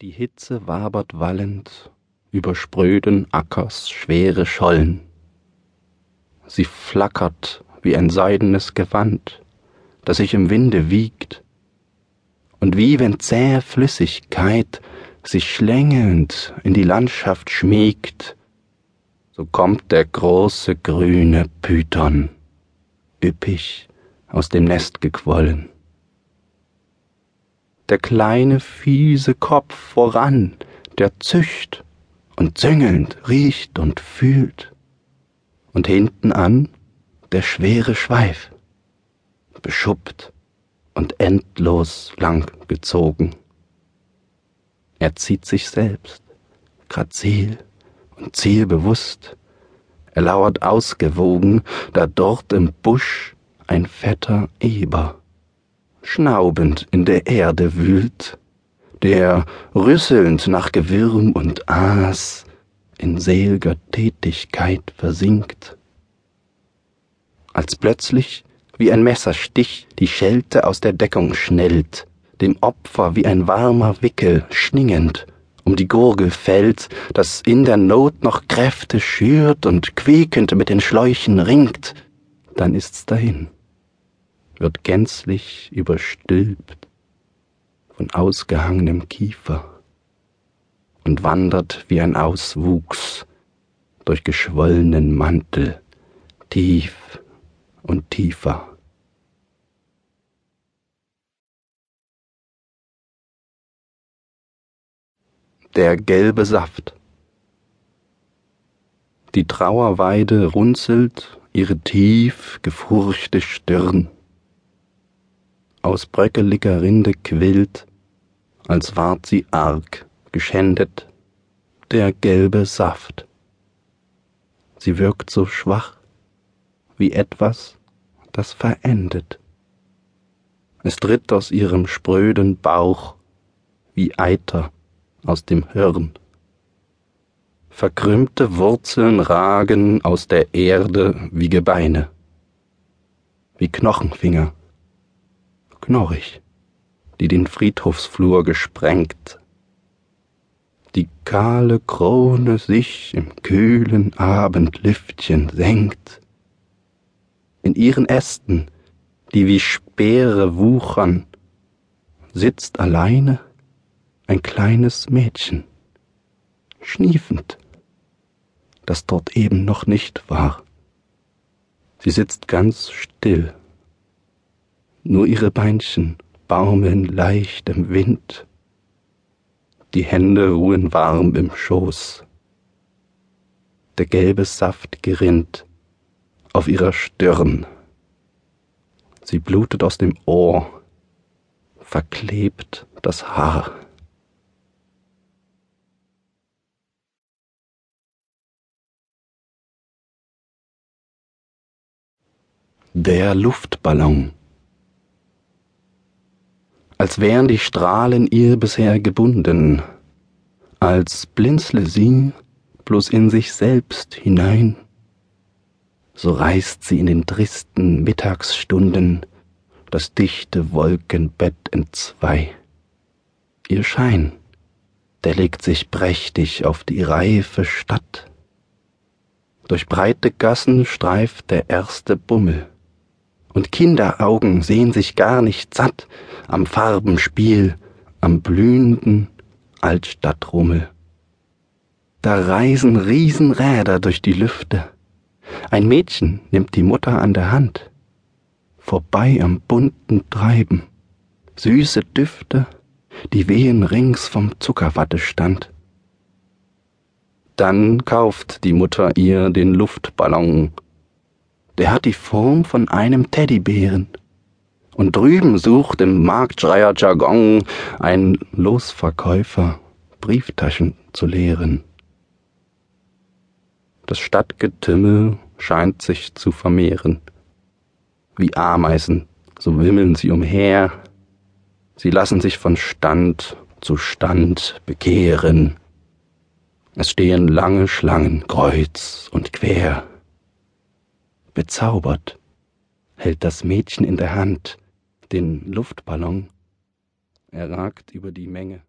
Die Hitze wabert wallend über spröden Ackers schwere Schollen. Sie flackert wie ein seidenes Gewand, das sich im Winde wiegt, und wie wenn zähe Flüssigkeit sich schlängelnd in die Landschaft schmiegt, so kommt der große grüne Python, üppig aus dem Nest gequollen der kleine fiese Kopf voran, der zücht und züngelnd riecht und fühlt, und hinten an der schwere Schweif, beschuppt und endlos lang gezogen. Er zieht sich selbst, grazil und zielbewusst, er lauert ausgewogen, da dort im Busch ein fetter Eber schnaubend in der Erde wühlt, der rüsselnd nach Gewürm und Aas in selger Tätigkeit versinkt. Als plötzlich wie ein Messerstich die Schelte aus der Deckung schnellt, dem Opfer wie ein warmer Wickel schlingend um die Gurgel fällt, das in der Not noch Kräfte schürt und quiekend mit den Schläuchen ringt, dann ist's dahin wird gänzlich überstülpt von ausgehangenem Kiefer und wandert wie ein Auswuchs durch geschwollenen Mantel tief und tiefer. Der gelbe Saft. Die Trauerweide runzelt ihre tief gefurchte Stirn aus bröckeliger Rinde quillt, als ward sie arg geschändet, der gelbe Saft. Sie wirkt so schwach wie etwas, das verendet. Es tritt aus ihrem spröden Bauch wie Eiter aus dem Hirn. Verkrümmte Wurzeln ragen aus der Erde wie Gebeine, wie Knochenfinger knorrig, die den Friedhofsflur gesprengt. Die kahle Krone sich im kühlen Abendlüftchen senkt. In ihren Ästen, die wie Speere wuchern, sitzt alleine ein kleines Mädchen, schniefend, das dort eben noch nicht war. Sie sitzt ganz still nur ihre Beinchen baumeln leicht im Wind, die Hände ruhen warm im Schoß, der gelbe Saft gerinnt auf ihrer Stirn, sie blutet aus dem Ohr, verklebt das Haar. Der Luftballon als wären die Strahlen ihr bisher gebunden, als blinzle sie bloß in sich selbst hinein. So reißt sie in den tristen Mittagsstunden das dichte Wolkenbett entzwei. Ihr Schein, der legt sich prächtig auf die reife Stadt. Durch breite Gassen streift der erste Bummel und Kinderaugen sehen sich gar nicht satt am Farbenspiel, am blühenden Altstadtrummel. Da reisen Riesenräder durch die Lüfte. Ein Mädchen nimmt die Mutter an der Hand. Vorbei am bunten Treiben. Süße Düfte, die wehen rings vom Zuckerwattestand. Dann kauft die Mutter ihr den Luftballon der hat die Form von einem Teddybären. Und drüben sucht im Marktschreier Jargon ein Losverkäufer Brieftaschen zu leeren. Das Stadtgetümmel scheint sich zu vermehren. Wie Ameisen, so wimmeln sie umher. Sie lassen sich von Stand zu Stand bekehren. Es stehen lange Schlangen kreuz und quer. Bezaubert hält das Mädchen in der Hand den Luftballon. Er ragt über die Menge.